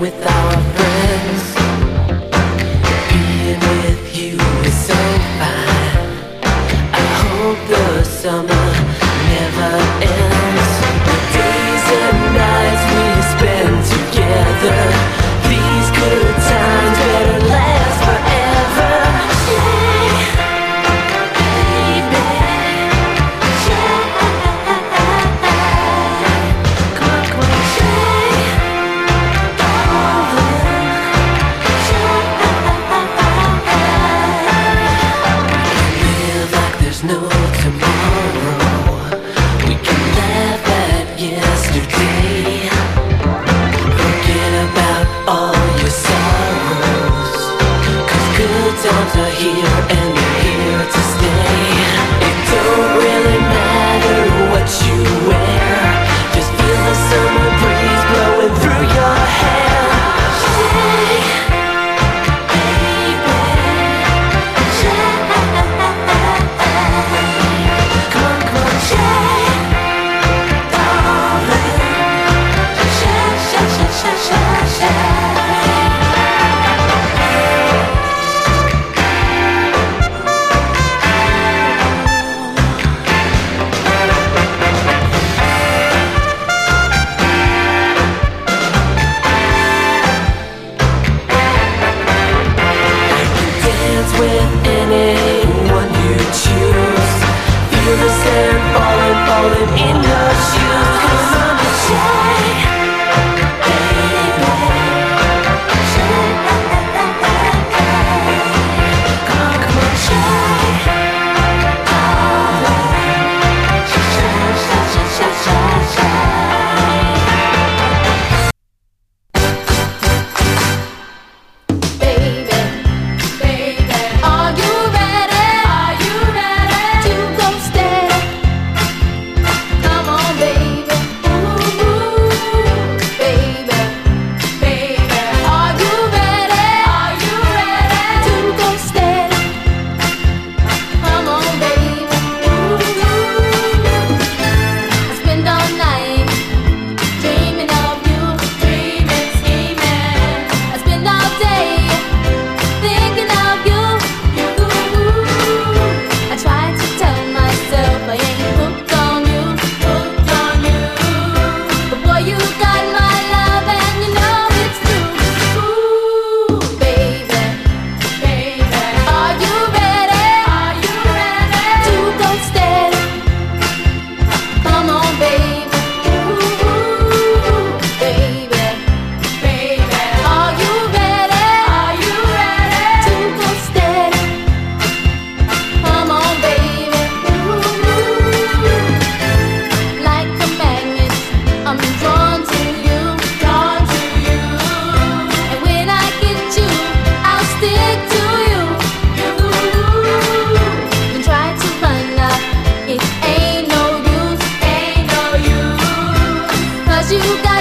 with our friends. Being with you is so fine. I hope the summer. Times are here and you're here to stay. It don't in love. lugar